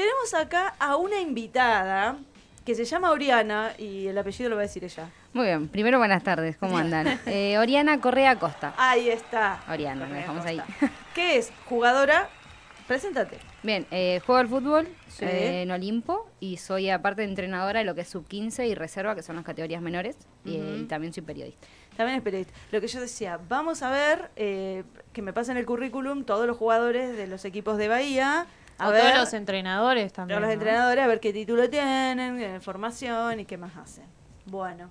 tenemos acá a una invitada que se llama Oriana y el apellido lo va a decir ella. Muy bien, primero buenas tardes, ¿cómo andan? Eh, Oriana Correa Costa. Ahí está. Oriana, Correa dejamos ahí. ¿Qué es? Jugadora. Preséntate. Bien, eh, juego al fútbol Sí. eh, en Olimpo y soy aparte entrenadora de lo que es sub 15 y reserva, que son las categorías menores, y, también soy periodista. También es periodista. Lo que yo decía, vamos a ver eh, que me pasen el currículum todos los jugadores de los equipos de Bahía. A o ver, todos los entrenadores también. todos los ¿no? entrenadores, a ver qué título tienen, formación y qué más hacen. Bueno.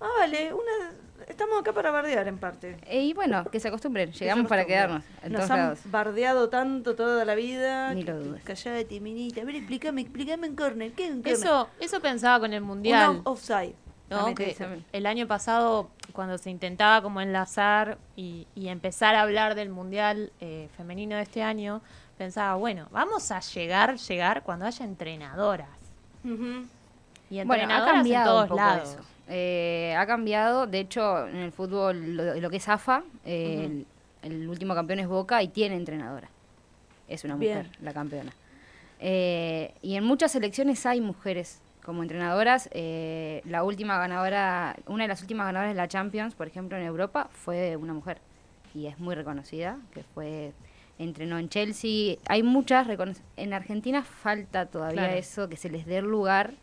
Ah, vale, una, estamos acá para bardear en parte. Eh, y bueno, que se acostumbren, llegamos para quedarnos en Nos todos han lados. bardeado tanto toda la vida. Ni lo dudes. Callate, minita. A ver, explícame, explícame en corner. ¿Qué es un corner? Eso, eso pensaba con el Un mundial. off- offside. ¿no? Que el año pasado, cuando se intentaba como enlazar y, y empezar a hablar del mundial eh, femenino de este año, pensaba, bueno, vamos a llegar, llegar cuando haya entrenadoras. Y Bueno, ha entrenadoras en cambiado todos un poco lados. eso. Eh, ha cambiado, de hecho, en el fútbol, lo, lo que es AFA, eh, el, el último campeón es Boca y tiene entrenadora. Es una mujer, Bien. la campeona. Eh, y en muchas selecciones hay mujeres como entrenadoras. Eh, la última ganadora, una de las últimas ganadoras de la Champions, por ejemplo, en Europa, fue una mujer. Y es muy reconocida, que fue entrenó en Chelsea. Hay muchas En Argentina falta todavía Claro. eso, que se les dé el lugar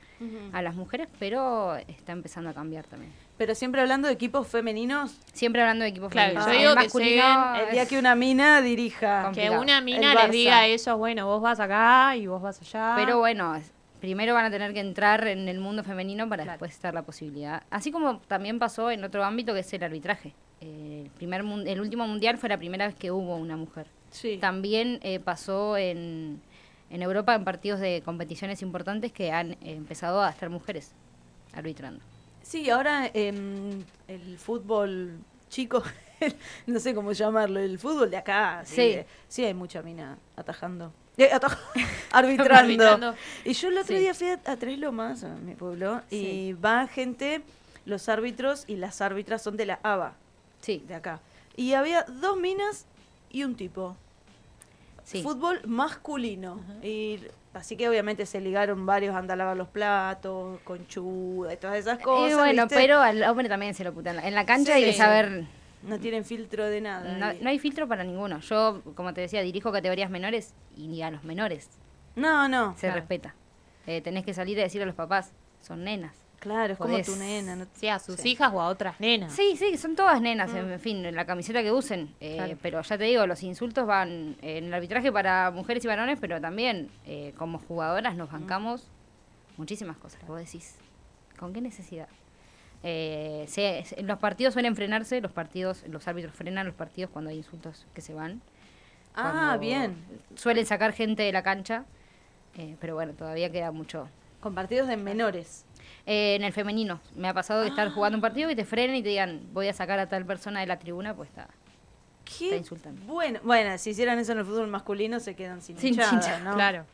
a las mujeres, pero está empezando a cambiar también. Pero siempre hablando de equipos femeninos, Siempre hablando de equipos Claro, femeninos. yo El digo que masculino lleguen el día que una mina dirija. Que una El mina les diga a ellos, bueno, vos vas acá y vos vas allá. Pero bueno, primero van a tener que entrar en el mundo femenino para Claro. después estar la posibilidad. Así como también pasó en otro ámbito que es el arbitraje. Eh, el, primer el último mundial fue la primera vez que hubo una mujer. Sí. También eh, pasó en, en Europa en partidos de competiciones importantes que han eh, empezado a estar mujeres arbitrando. Sí, ahora em, el fútbol chico, no sé cómo llamarlo, el fútbol de acá. Sí, Sí. eh, sí hay mucha mina atajando. Ataj- arbitrando. Arbitrando. Y yo el otro Sí. día fui a, a Tres Lomas, a mi pueblo, y va gente, los árbitros y las árbitras son de la ABA, Sí, de acá. Y había dos minas y un tipo. sí. Fútbol masculino. Y así que obviamente se ligaron varios a andar a lavar los platos, conchuda y todas esas cosas. Eh, bueno, ¿viste? pero al hombre también se lo putan. En la cancha hay que Sí. saber No tienen filtro de nada. No, y- no hay filtro para ninguno. Yo, como te decía, dirijo categorías menores y ni a los menores no, no. se Claro. respeta. Eh, tenés que salir y decir a los papás, son nenas. Claro, es como tu nena. no- Sí, a sus Sí. hijas o a otras nenas. Sí, sí, son todas nenas, en fin, la camiseta que usen. Eh, Claro. Pero ya te digo, los insultos van en el arbitraje para mujeres y varones, pero también eh, como jugadoras nos bancamos muchísimas cosas. Vos decís, ¿con qué necesidad? Eh, se- se- los partidos suelen frenarse, los partidos, los árbitros frenan los partidos cuando hay insultos que se van. Ah, bien. Suelen sacar gente de la cancha, eh, pero bueno, todavía queda mucho. Con partidos de menores. Eh, en el femenino, me ha pasado de Ah. estar jugando un partido y te frenen y te digan, voy a sacar a tal persona de la tribuna, pues está. Qué Está insultando. Bueno, bueno, si hicieran eso en el fútbol masculino se quedan sin, Sin hinchada, ¿no? Claro.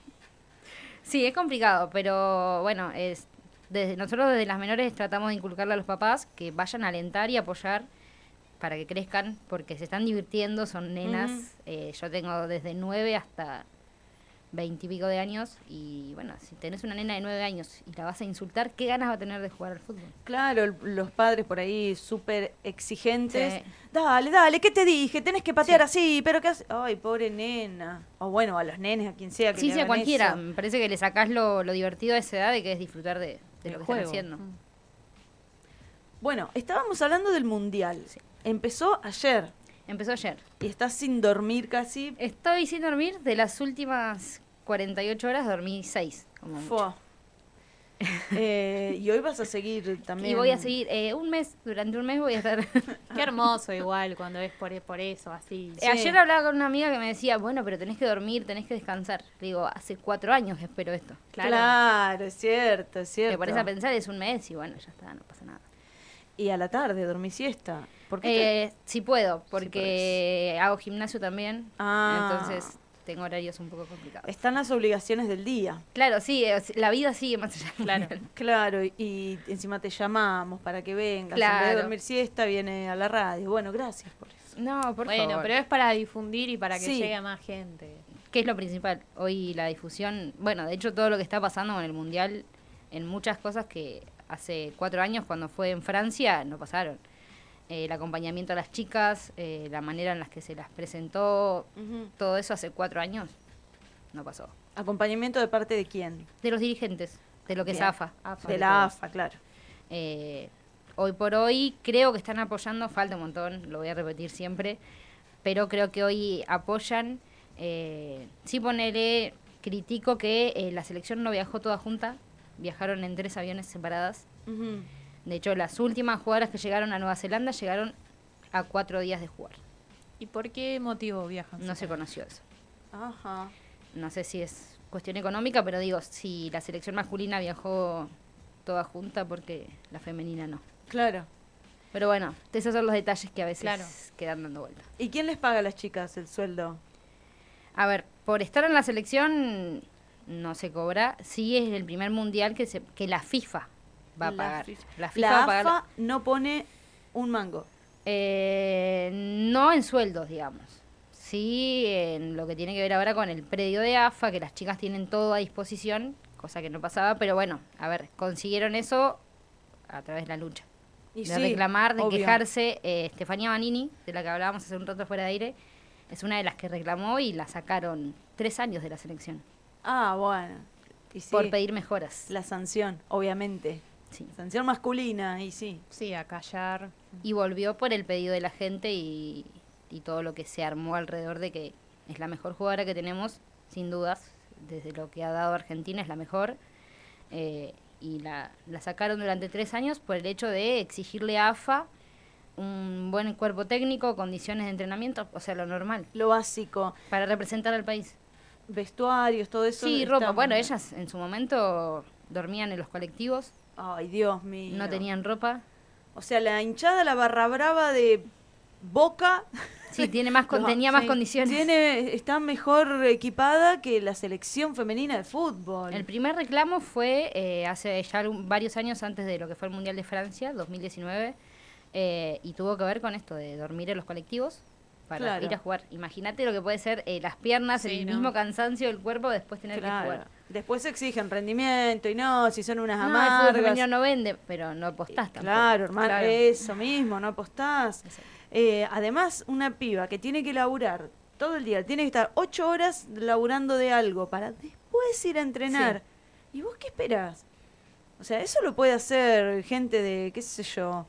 Sí, es complicado, pero bueno, es desde nosotros desde las menores tratamos de inculcarle a los papás que vayan a alentar y apoyar para que crezcan, porque se están divirtiendo, son nenas. Eh, yo tengo desde nueve hasta veintipico de años y bueno, si tenés una nena de nueve años y la vas a insultar, ¿qué ganas va a tener de jugar al fútbol? Claro, el- los padres por ahí súper exigentes. Sí. Dale, dale, ¿qué te dije? Tenés que patear así, pero ¿qué haces? Ay, pobre nena. O bueno, a los nenes, a quien sea que Sí, sí, a cualquiera. eso. Me parece que le sacás lo, lo divertido de esa edad de que es disfrutar de, lo que juego. están haciendo. Mm. Bueno, estábamos hablando del mundial. Empezó ayer Empezó ayer. y estás sin dormir casi. Estoy sin dormir. De las últimas 48 horas dormí 6. Como mucho. Eh, y hoy vas a seguir también. Y voy a seguir eh, un mes, durante un mes voy a estar... Qué hermoso igual cuando es por, por eso, así. Sí. Eh, Ayer hablaba con una amiga que me decía, bueno, pero tenés que dormir, tenés que descansar. Le digo, hace cuatro años que espero esto. Claro. es cierto, es cierto. Te pones a pensar, es un mes y bueno, ya está, no pasa nada. Y a la tarde dormí siesta. ¿Por qué te- Eh, sí puedo, porque hago gimnasio también, Ah. entonces tengo horarios un poco complicados. Están las obligaciones del día. Claro, sí, eh, la vida sigue más allá. Claro. Claro, y, y encima te llamamos para que vengas. En vez de dormir siesta, viene a la radio. Bueno, gracias por eso. No, por bueno, favor. pero es para difundir y para que Sí. llegue a más gente. que es lo principal. Hoy la difusión, bueno, de hecho todo lo que está pasando con el Mundial, en muchas cosas que hace cuatro años cuando fue en Francia no pasaron. Eh, el acompañamiento a las chicas, eh, la manera en la que se las presentó, todo eso hace cuatro años no pasó. ¿Acompañamiento de parte de quién? De los dirigentes, de lo que Bien. es AFA. De la AFA, claro. Eh, hoy por hoy creo que están apoyando, falta un montón, lo voy a repetir siempre, pero creo que hoy apoyan. Eh, sí ponele, critico que eh, la selección no viajó toda junta, viajaron en tres aviones separadas. De hecho, las últimas jugadoras que llegaron a Nueva Zelanda llegaron a cuatro días de jugar. ¿Y por qué motivo viajan? No se conoció eso. Ajá. No sé si es cuestión económica, pero digo, si la selección masculina viajó toda junta, porque la femenina no. Claro. Pero bueno, esos son los detalles que a veces Claro. quedan dando vuelta. ¿Y quién les paga a las chicas el sueldo? A ver, por estar en la selección no se cobra. Sí es el primer mundial que, se, que la FIFA va a La pagar. La va a pagar. AFA no pone un mango. Eh, no en sueldos, digamos. Sí en lo que tiene que ver ahora con el predio de AFA, que las chicas tienen todo a disposición, cosa que no pasaba, pero bueno, a ver, consiguieron eso a través de la lucha. Y de sí, reclamar, de obvio. quejarse. Eh, Estefanía Banini, de la que hablábamos hace un rato fuera de aire, es una de las que reclamó y la sacaron tres años de la selección Ah, bueno. Y sí, por pedir mejoras. la sanción, obviamente. Sí. Sanción masculina, y sí. Sí, a callar. Y volvió por el pedido de la gente y, y todo lo que se armó alrededor de que es la mejor jugadora que tenemos, sin dudas, desde lo que ha dado Argentina es la mejor. Eh, y la, la sacaron durante tres años por el hecho de exigirle a AFA un buen cuerpo técnico, condiciones de entrenamiento, o sea, lo normal, Lo básico. para representar al país. Vestuarios, todo eso. Sí, ropa. Bueno, bien. ellas en su momento dormían en los colectivos, Ay, Dios mío. no tenían ropa. O sea, la hinchada, la barra brava de Boca. Sí, tiene más, con- tenía más sí, condiciones. Tiene, está mejor equipada que la selección femenina de fútbol. El primer reclamo fue eh, hace ya varios años antes de lo que fue el Mundial de Francia, 2019, eh, y tuvo que ver con esto de dormir en los colectivos para Claro. ir a jugar. Imagínate lo que puede ser eh, las piernas, Sí, el ¿no? mismo cansancio del cuerpo después tener que Claro. jugar. Después exigen rendimiento y no, si son unas No, el amargas. femenino no vende, pero no apostás tampoco. Claro, hermano, Claro. eso mismo, no apostás. Eh, además, una piba que tiene que laburar todo el día, tiene que estar ocho horas laburando de algo para después ir a entrenar. ¿Y vos qué esperás? O sea, eso lo puede hacer gente de, qué sé yo,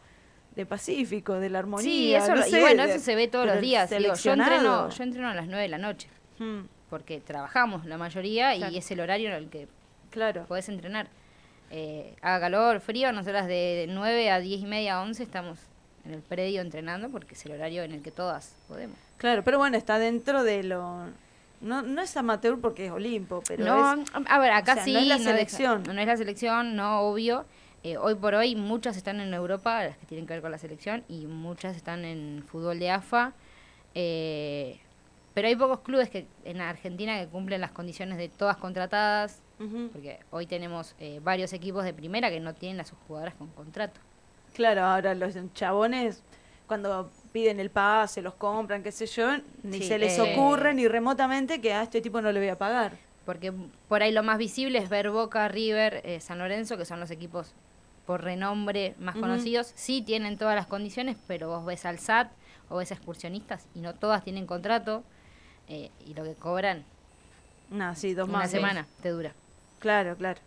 de Pacífico, de la Armonía. Sí, eso no lo- sé, y bueno, eso se ve todos los días. Digo, yo, entreno, yo entreno a las 9 de la noche, Mm, porque trabajamos la mayoría Claro. y es el horario en el que claro. podés entrenar. Eh, haga calor, frío, nosotras de 9 a 10 y media, 11 estamos en el predio entrenando porque es el horario en el que todas podemos. Claro, pero bueno, está dentro de lo... No, no es amateur porque es Olimpo, pero no, es... a ver, acá o sea, sí. no es la deja- selección. no es la selección, no, obvio. Eh, hoy por hoy muchas están en Europa, las que tienen que ver con la selección, y muchas están en fútbol de AFA. Eh, pero hay pocos clubes que en Argentina que cumplen las condiciones de todas contratadas, porque hoy tenemos eh, varios equipos de primera que no tienen a sus jugadoras con contrato. Claro, ahora los chabones cuando piden el pase, los compran, qué sé yo, ni Sí, se les eh, ocurre ni remotamente que a este tipo no le voy a pagar. Porque por ahí lo más visible es ver Boca, River, eh, San Lorenzo, que son los equipos por renombre más conocidos. Sí tienen todas las condiciones, pero vos ves al SAT o ves a excursionistas y no todas tienen contrato eh, y lo que cobran No, sí, dos una más. semana te dura. Claro, claro.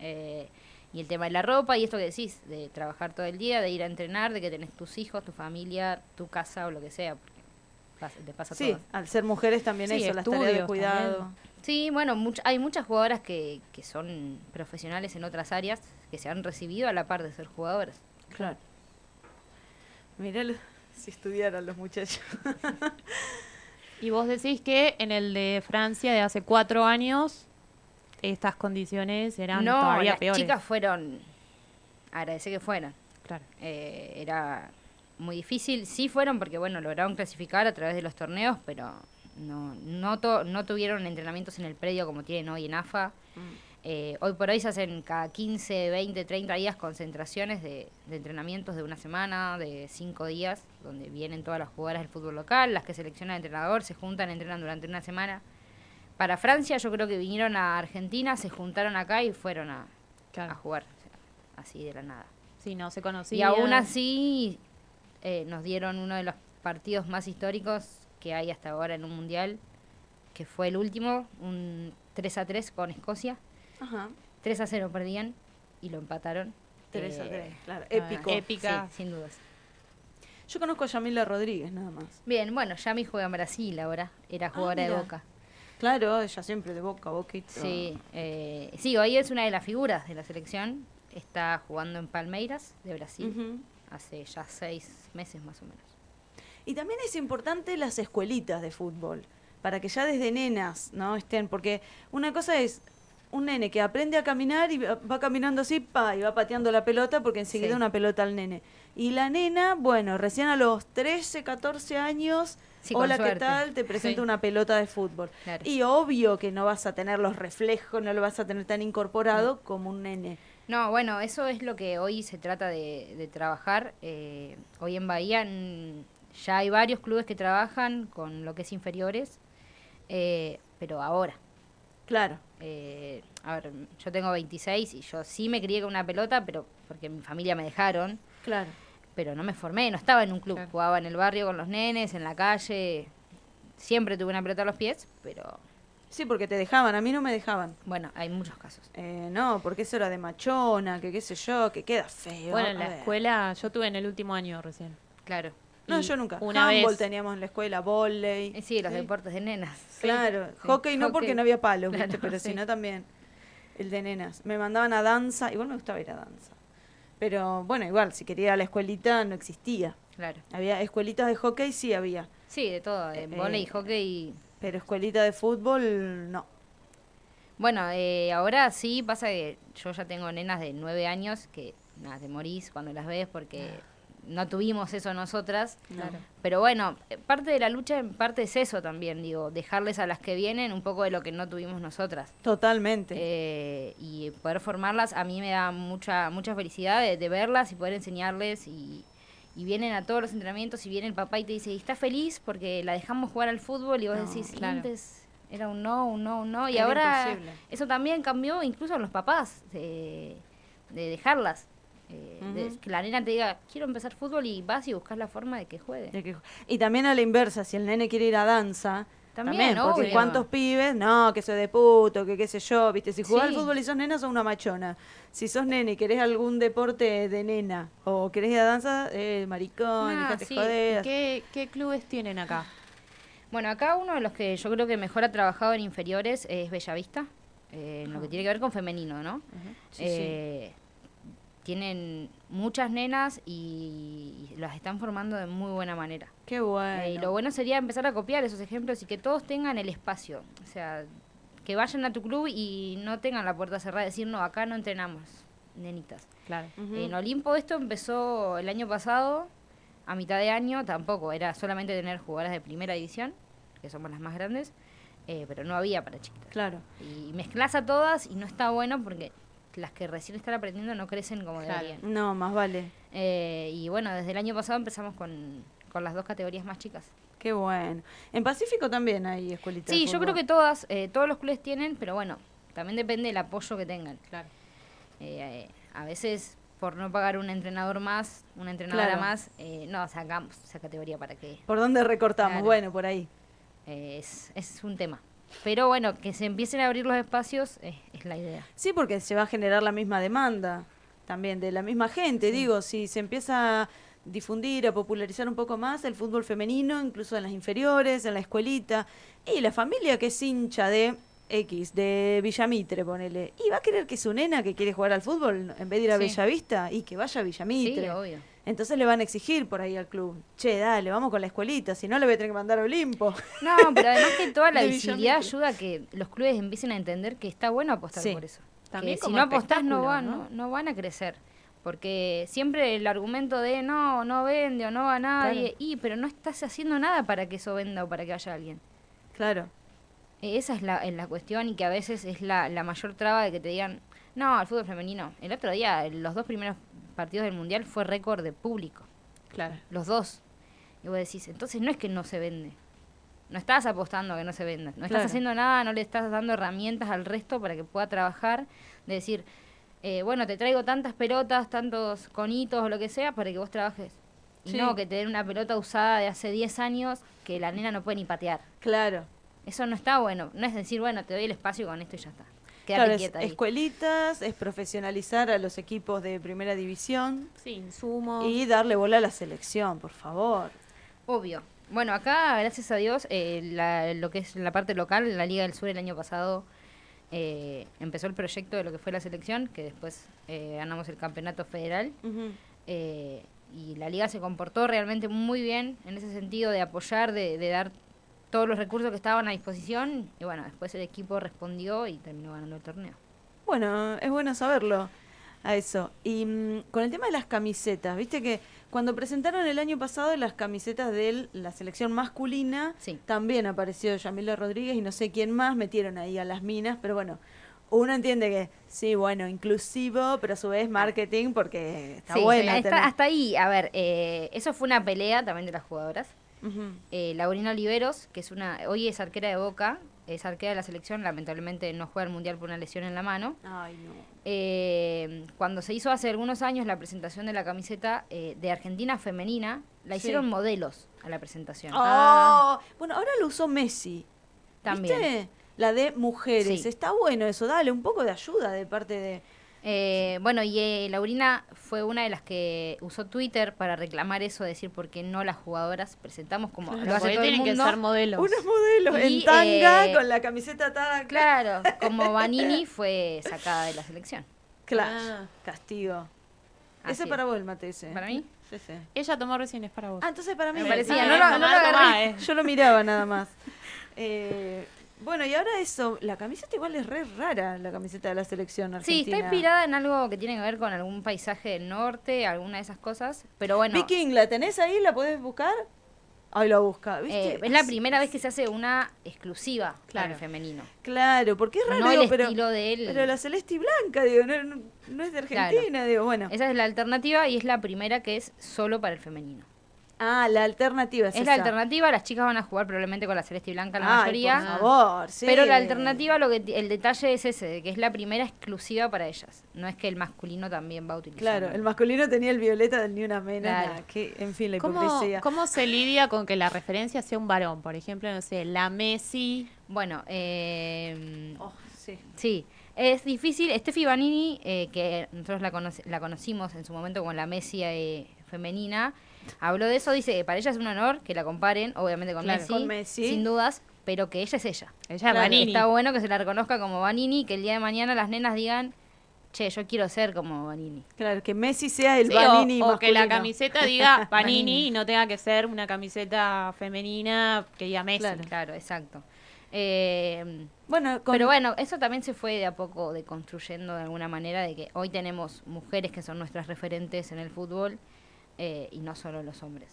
Eh, y el tema de la ropa y esto que decís, de trabajar todo el día, de ir a entrenar, de que tenés tus hijos, tu familia, tu casa o lo que sea, porque pasa- te pasa Sí, todo. al ser mujeres también Sí, eso, las tareas de cuidado. también. Sí, bueno, much- hay muchas jugadoras que, que son profesionales en otras áreas que se han recibido a la par de ser jugadoras. Claro. Mirá lo- si estudiaran los muchachos. Y vos decís que en el de Francia de hace cuatro años estas condiciones eran no, todavía las peores. chicas fueron, agradecer que fueran. Claro. Eh, era muy difícil, sí fueron porque bueno, lograron clasificar a través de los torneos, pero no, no, to- no tuvieron entrenamientos en el predio como tienen hoy en AFA. Eh, hoy por hoy se hacen cada 15, 20, 30 días concentraciones de, de entrenamientos de una semana, de cinco días, donde vienen todas las jugadoras del fútbol local, las que selecciona el entrenador, se juntan, entrenan durante una semana para Francia yo creo que vinieron a Argentina, se juntaron acá y fueron a, jugar, o sea, así de la nada. Sí, no se conocía. Y aún así eh, nos dieron uno de los partidos más históricos que hay hasta ahora en un mundial, que fue el último, un 3 a 3 con Escocia. Ajá. 3 a 0 perdían y lo empataron. 3 a Eh, 3, claro. ah, Épico. épica. Sí, sin dudas. Yo conozco a Yamila Rodríguez, nada más. Bien, bueno, Yami juega en Brasil ahora, era jugadora de. Boca. Claro, ella siempre de boca a boquito. Sí, eh, sí, hoy es una de las figuras de la selección. Está jugando en Palmeiras, de Brasil, hace ya seis meses más o menos. Y también es importante las escuelitas de fútbol, para que ya desde nenas no estén, porque una cosa es un nene que aprende a caminar y va caminando así, pa, y va pateando la pelota porque enseguida Sí. una pelota al nene. Y la nena, bueno, recién a los 13, 14 años, Sí, hola, ¿qué tal? Te presento Sí. una pelota de fútbol. Claro. Y obvio que no vas a tener los reflejos, no lo vas a tener tan incorporado como un nene. No, bueno, eso es lo que hoy se trata de, de trabajar. Eh, hoy en Bahía ya hay varios clubes que trabajan con lo que es inferiores, eh, pero ahora. Claro. eh, a ver, yo tengo 26 y yo sí me crié con una pelota, pero porque mi familia me dejaron, Claro. pero no me formé, no estaba en un club, Claro. jugaba en el barrio con los nenes, en la calle, siempre tuve una pelota a los pies, pero Sí, porque te dejaban, a mí no me dejaban. bueno, hay muchos casos. Eh, no, porque eso era de machona, que qué sé yo, que queda feo. Bueno, a en la ver. escuela yo tuve en el último año recién. Claro. No, yo nunca. Una Handball vez. teníamos en la escuela, volei. Eh, sí, los Sí. deportes de nenas. Claro, Sí, hockey no porque no había palos, ¿viste? Pero sí. si no también el de nenas. Me mandaban a danza, igual me gustaba ir a danza. Pero bueno, igual, si quería ir a la escuelita no existía. Claro. Había escuelitas de hockey, sí había. Sí, de todo, de Eh, volei, hockey. Pero escuelita de fútbol, no. Bueno, eh, ahora sí pasa que yo ya tengo nenas de nueve años que nada, te morís cuando las ves porque no tuvimos eso nosotras. Claro. Pero bueno, eh, parte de la lucha en parte es eso también, digo, dejarles a las que vienen un poco de lo que no tuvimos nosotras. Totalmente. Eh, y poder formarlas a mí me da mucha mucha felicidad de, de verlas y poder enseñarles y, y vienen a todos los entrenamientos y viene el papá y te dice, ¿y estás feliz porque la dejamos jugar al fútbol? Y vos No, decís, "Y claro. antes era un no, un no, un no. Y Era ahora imposible. eso también cambió incluso en los papás, de, de dejarlas. Eh, de que la nena te diga, quiero empezar fútbol y vas y buscas la forma de que juegue. De que- Y también a la inversa, si el nene quiere ir a danza, También, también, porque obvio. cuántos pibes, no, que soy de puto, que qué sé yo, viste, si jugás al fútbol y sos nena, sos una machona. Si sos nene y querés algún deporte de nena, o querés ir a danza, eh, maricón, Ah, dejate sí. ¿Qué, ¿Qué clubes tienen acá? Bueno, acá uno de los que yo creo que mejor ha trabajado en inferiores es Bellavista, eh, en lo que tiene que ver con femenino, ¿no? Sí, Eh, Tienen muchas nenas y, y las están formando de muy buena manera. Qué bueno. Eh, y lo bueno sería empezar a copiar esos ejemplos y que todos tengan el espacio. O sea, que vayan a tu club y no tengan la puerta cerrada, decir, no, acá no entrenamos, nenitas. Claro. Ujú. En Olimpo esto empezó el año pasado, a mitad de año tampoco, era solamente tener jugadoras de primera división, que somos las más grandes, eh, pero no había para chiquitas. Claro. Y mezclas a todas y no está bueno porque las que recién están aprendiendo no crecen como Claro. deberían. No, más vale. Eh, y bueno, desde el año pasado empezamos con, con las dos categorías más chicas. Qué bueno. En Pacífico también hay escuelitas. de Sí, yo creo que todas, eh, todos los clubes tienen, pero bueno, también depende del apoyo que tengan. Claro. Eh, eh, a veces por no pagar un entrenador más, una entrenadora Claro. más, eh, no sacamos esa categoría para que ¿Por dónde recortamos? Claro. Bueno, por ahí. eh, es, es un tema. Pero bueno, que se empiecen a abrir los espacios es la idea. Sí, porque se va a generar la misma demanda también de la misma gente. Digo, si se empieza a difundir, a popularizar un poco más el fútbol femenino, incluso en las inferiores, en la escuelita, y la familia que es hincha de X, de Villamitre, ponele, y va a querer que su nena que quiere jugar al fútbol, en vez de ir a Sí. Bellavista, y que vaya a Sí, Villamitre. obvio. Entonces le van a exigir por ahí al club, che, dale, vamos con la escuelita, si no le voy a tener que mandar a Olimpo. No, pero además que toda la visibilidad ayuda a que los clubes empiecen a entender que está bueno apostar Sí. por eso. También que si no apostás no van, ¿no? ¿no? no van a crecer. Porque siempre el argumento de no, no vende o no va nadie, Claro. y pero no estás haciendo nada para que eso venda o para que vaya alguien. Claro. Eh, Esa es la, es la cuestión y que a veces es la, la mayor traba de que te digan, no, el fútbol femenino. El otro día, los dos primeros partidos del Mundial fue récord de público, Claro. los dos. Y vos decís, entonces no es que no se vende. no estás apostando a que no se venda. No Claro. estás haciendo nada, no le estás dando herramientas al resto para que pueda trabajar. De decir, eh, bueno, te traigo tantas pelotas, tantos conitos o lo que sea para que vos trabajes. Y Sí. no que te den una pelota usada de hace 10 años que la nena no puede ni patear. Claro. Eso no está bueno. No es decir, bueno, te doy el espacio con esto y ya está. Claro, es quieta ahí. escuelitas, es profesionalizar a los equipos de primera división Sí, insumos. y darle bola a la selección, por favor. Obvio. Bueno, acá, gracias a Dios, eh, la- lo que es la parte local, la Liga del Sur el año pasado eh, empezó el proyecto de lo que fue la selección, que después eh, ganamos el campeonato federal. Eh, y la liga se comportó realmente muy bien en ese sentido de apoyar, de, de dar todos los recursos que estaban a disposición. Y bueno, después el equipo respondió y terminó ganando el torneo. Bueno, es bueno saberlo a eso. Y mm, con el tema de las camisetas, viste que cuando presentaron el año pasado las camisetas de la selección masculina, Sí. también apareció Yamila Rodríguez y no sé quién más metieron ahí a las minas, pero bueno, uno entiende que sí, bueno, inclusivo, pero a su vez marketing porque está Sí, buena. está- hasta ahí, a ver, eh, eso fue una pelea también de las jugadoras. Eh, Laurina Oliveros, que es una, hoy es arquera de Boca, es arquera de la selección, lamentablemente no juega el mundial por una lesión en la mano. Ay, no. Eh, cuando se hizo hace algunos años la presentación de la camiseta eh, de Argentina femenina, la Sí. hicieron modelos a la presentación. Oh, bueno, ahora lo usó Messi. También. ¿Viste? La de mujeres. Sí. Está bueno eso, dale un poco de ayuda de parte de... Eh, bueno, y eh, Laurina fue una de las que usó Twitter para reclamar eso, decir por qué no las jugadoras presentamos como lo hace todo el tienen que mundo. ser modelos. Unos modelos Y, en tanga eh, con la camiseta atada. Claro, como Vanini fue sacada de la selección. Claro. Ah. Castigo. Así ese es. para vos el mate ese. ¿Para mí? Sí, sí. Ella tomó recién, es para vos. Ah, entonces para mí Me parecía, no no, no lo lo agarré. tomá, eh. Yo lo miraba nada más. Eh, bueno, y ahora eso, la camiseta igual es re rara, la camiseta de la selección Sí, argentina. está inspirada en algo que tiene que ver con algún paisaje del norte, alguna de esas cosas. Pero bueno, Viking, ¿la tenés ahí? ¿La podés buscar? Ahí la busca, ¿viste? eh, es la primera vez que se hace una exclusiva para Claro. el femenino. Claro, porque es raro, No el pero, estilo de él. pero la celeste y blanca, digo, no, no- no es de Claro. Argentina, digo, bueno. Esa es la alternativa y es la primera que es solo para el femenino. Ah, la alternativa es, Es la esa. alternativa, las chicas van a jugar probablemente con la celeste y blanca la Ay, mayoría. por favor, sí. Pero la alternativa, lo que ti- el detalle es ese, de que es la primera exclusiva para ellas. No es que el masculino también va a utilizar. Claro, el masculino tenía el violeta del ni una mena, Claro. que, en fin, la ¿Cómo, hipocresía. ¿Cómo se lidia con que la referencia sea un varón? Por ejemplo, no sé, la Messi. Bueno, eh, Oh, sí. sí, es difícil. Steffi Vanini, eh, que nosotros la, conoce- la conocimos en su momento como la Messi eh, femenina, habló de eso. Dice que para ella es un honor que la comparen, obviamente con, Claro. Messi, Con Messi. sin dudas, pero que ella es ella. Ella es Claro, Vanini. Está bueno que se la reconozca como Vanini, que el día de mañana las nenas digan, che, yo quiero ser como Vanini. Claro, que Messi sea el Sí, Vanini o, o que la camiseta diga Vanini Vanini. y no tenga que ser una camiseta femenina que diga Messi. Claro. Claro, exacto. Eh, Bueno, con- Pero bueno, eso también se fue de a poco deconstruyendo de alguna manera, de que hoy tenemos mujeres que son nuestras referentes en el fútbol eh, y no solo los hombres.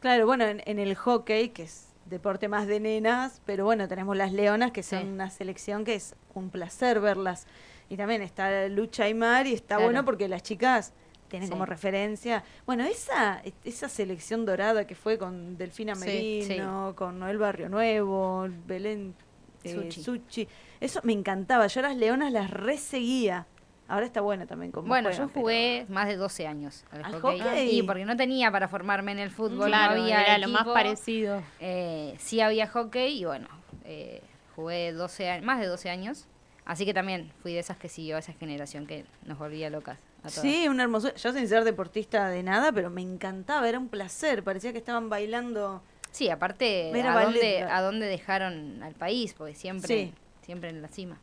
Claro, bueno, en, en el hockey, que es deporte más de nenas, pero bueno, tenemos las leonas, que son Sí. una selección que es un placer verlas. Y también está Lucha y Mar, y está Claro. bueno porque las chicas tienen Sí. como referencia. Bueno, esa, esa selección dorada que fue con Delfina Sí, Merino, con Noel Barrio Nuevo, Belén eh, Suchi. Eso me encantaba. Yo las leonas las reseguía. Ahora está bueno también como bueno, juegan, yo jugué más de 12 años al, ¿Al hockey. hockey? Y porque no tenía para formarme en el fútbol, Claro, no había era lo más parecido. Eh, sí había hockey y bueno, eh, jugué 12 a- más de 12 años. Así que también fui de esas que siguió esa generación que nos volvía locas. A todas. Sí, una hermosura. Yo sin ser deportista de nada, pero me encantaba, era un placer. Parecía que estaban bailando. Sí, aparte, a dónde, a dejaron al país, porque siempre, Sí. siempre en la cima.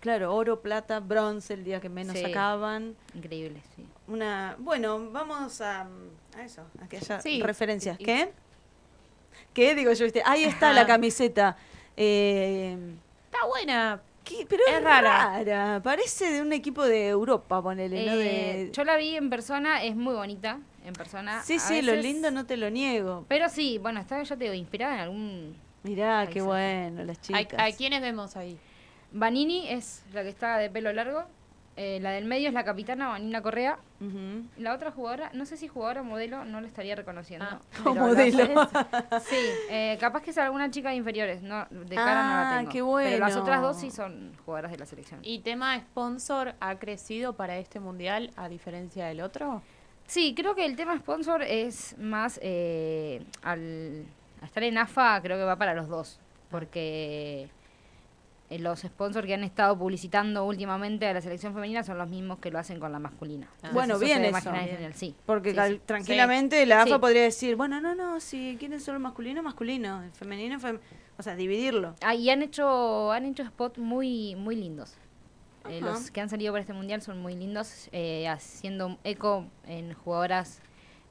Claro, oro, plata, bronce, el día que menos Sí. sacaban. Increíble, sí. Una, bueno, vamos a, a eso, a que haya Sí. referencias. Y- ¿Qué? ¿Qué? Digo yo, ¿viste? Ahí está Ajá. la camiseta. Eh, Está buena. ¿qué? Pero es, Es rara. rara. Parece de un equipo de Europa, ponele, ¿no? Eh, De... Yo la vi en persona, es muy bonita en persona. Sí, A sí, lo lindo no te lo niego. Pero sí, bueno, está, ya te digo, inspirada en algún... Mirá, qué bueno, las ¿A, chicas. a quiénes vemos ahí? Vanini es la que está de pelo largo. Eh, la del medio es la capitana Vanina Correa. La otra jugadora, no sé si jugadora o modelo, no lo estaría reconociendo. Ah, pero la modelo. sí, eh, capaz que es alguna chica de inferiores, no, de cara no Ah, la tengo. qué Pero las bueno. otras dos sí son jugadoras de la selección. ¿Y tema sponsor ha crecido para este mundial a diferencia del otro? Sí, creo que el tema sponsor es más eh, al, al estar en AFA, creo que va para los dos, porque los sponsors que han estado publicitando últimamente a la selección femenina son los mismos que lo hacen con la masculina. Ah. Bueno, bien eso. Bien. general, sí. Porque Sí, cal- sí. tranquilamente la AFA Sí. podría decir, bueno, no, no, si quieren solo masculino, masculino, el femenino, fem- o sea, dividirlo. Ah, y han hecho, han hecho spots muy, muy lindos. Eh, los que han salido para este mundial son muy lindos, eh, haciendo eco en jugadoras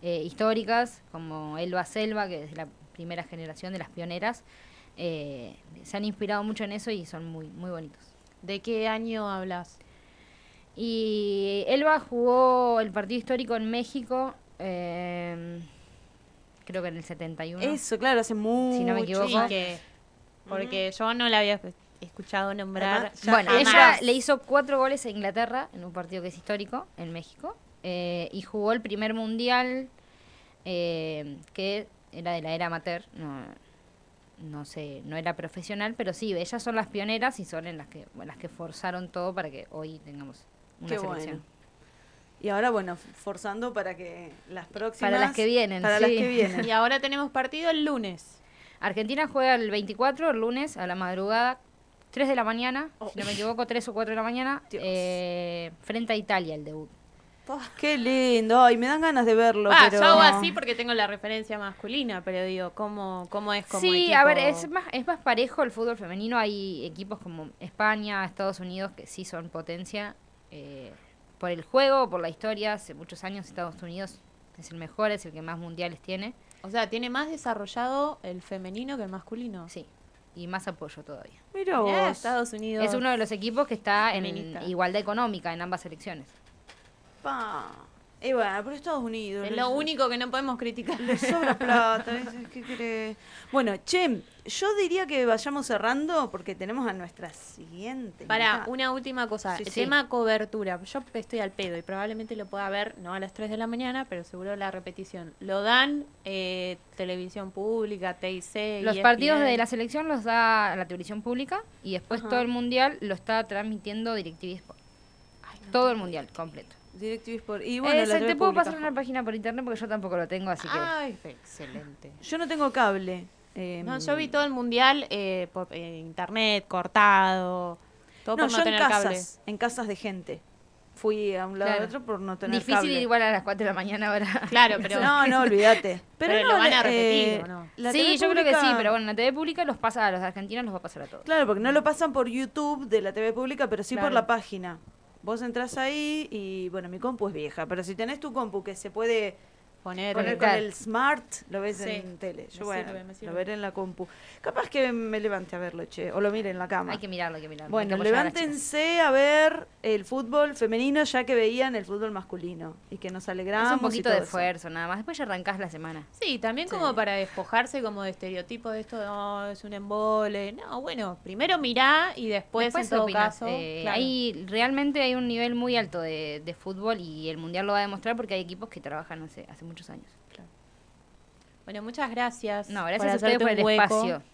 eh, históricas como Elba Selva, que es de la primera generación de las pioneras. Eh, se han inspirado mucho en eso y son muy, muy bonitos. ¿De qué año hablas? Y Elba jugó el partido histórico en México, eh, creo que en el 71. Eso, claro, hace mucho. Si no me equivoco. Sí, que- porque yo no la había escuchado nombrar. Además, Bueno, jamás. ella le hizo cuatro goles a Inglaterra en un partido que es histórico en México eh, y jugó el primer mundial eh, que era de la era amateur, no, no sé, no era profesional, pero sí, ellas son las pioneras y son en las que las que forzaron todo para que hoy tengamos una Qué selección. bueno. Y ahora, bueno, forzando para que las próximas... Para las que vienen, Para las sí. que vienen. Y ahora tenemos partido el lunes. Argentina juega el 24, el lunes, a la madrugada, 3 de la mañana, Oh. si no me equivoco, 3 o 4 de la mañana, eh, frente a Italia el debut. Qué lindo. Ay, me dan ganas de verlo, Ah, pero... yo hago así porque tengo la referencia masculina, pero digo, ¿cómo, cómo es como Sí, equipo? a ver, es más, es más parejo el fútbol femenino. Hay equipos como España, Estados Unidos que sí son potencia eh, por el juego, por la historia. Hace muchos años Estados Unidos es el mejor, es el que más mundiales tiene. O sea, tiene más desarrollado el femenino que el masculino. Sí, y más apoyo todavía. Mira. Estados Unidos. Es uno de los equipos que está en Feminista. igualdad económica en ambas selecciones. Pa. Y bueno, pero Estados Unidos. Es les- lo único que no podemos criticar. Les sobra plata. ¿Qué querés? Bueno, che, yo diría que vayamos cerrando porque tenemos a nuestra siguiente. Para, una última cosa. Sí, el sí. tema cobertura. Yo estoy al pedo y probablemente lo pueda ver, no a las 3 de la mañana, pero seguro la repetición. Lo dan eh, televisión pública, TIC. Los ESPN. partidos de la selección los da la televisión pública y después Ajá. todo el mundial lo está transmitiendo DirecTV Sport. Ay, no Todo el mundial completo. DirecTV Sport. Y bueno, Eh, te puedo pública. pasar una página por internet porque yo tampoco lo tengo, así que... Ay, excelente. Yo no tengo cable. eh, No, yo vi todo el mundial eh, por eh, internet, cortado. Todo No, por no yo en tener casas, cable. en casas de gente. Fui a un lado Claro. a otro por no tener Difícil cable. igual a las 4 de la mañana ahora. Claro, pero. No, no, olvídate. Pero, Pero no, lo van a repetir, eh, ¿o no? la sí, TV yo creo que pública- sí, pero bueno, la TV pública los pasa a los argentinos, los va a pasar a todos. Claro, porque no lo pasan por YouTube de la TV pública, pero sí por Claro. la página. Vos entras ahí y, bueno, mi compu es vieja, pero si tenés tu compu que se puede Poner. poner con el smart, lo ves Sí, en tele. Yo, me bueno, sirve, me sirve. lo veré en la compu. Capaz que me levante a verlo, che, o lo mire en la cama. Hay que mirarlo, hay que mirarlo. Bueno, que apoyar a levántense a ver el fútbol femenino ya que veían el fútbol masculino y que nos alegramos. Es un y poquito todo de eso. esfuerzo, nada más. Después ya arrancás la semana. Sí, también como para despojarse como de estereotipo de esto, no, es un embole. No, bueno, primero mirá y después, Después en todo caso. Eh, claro. hay, realmente hay un nivel muy alto de, de fútbol y el mundial lo va a demostrar porque hay equipos que trabajan hace, hace muchos años. Bueno, muchas gracias. No, por gracias a ustedes por el hueco. espacio.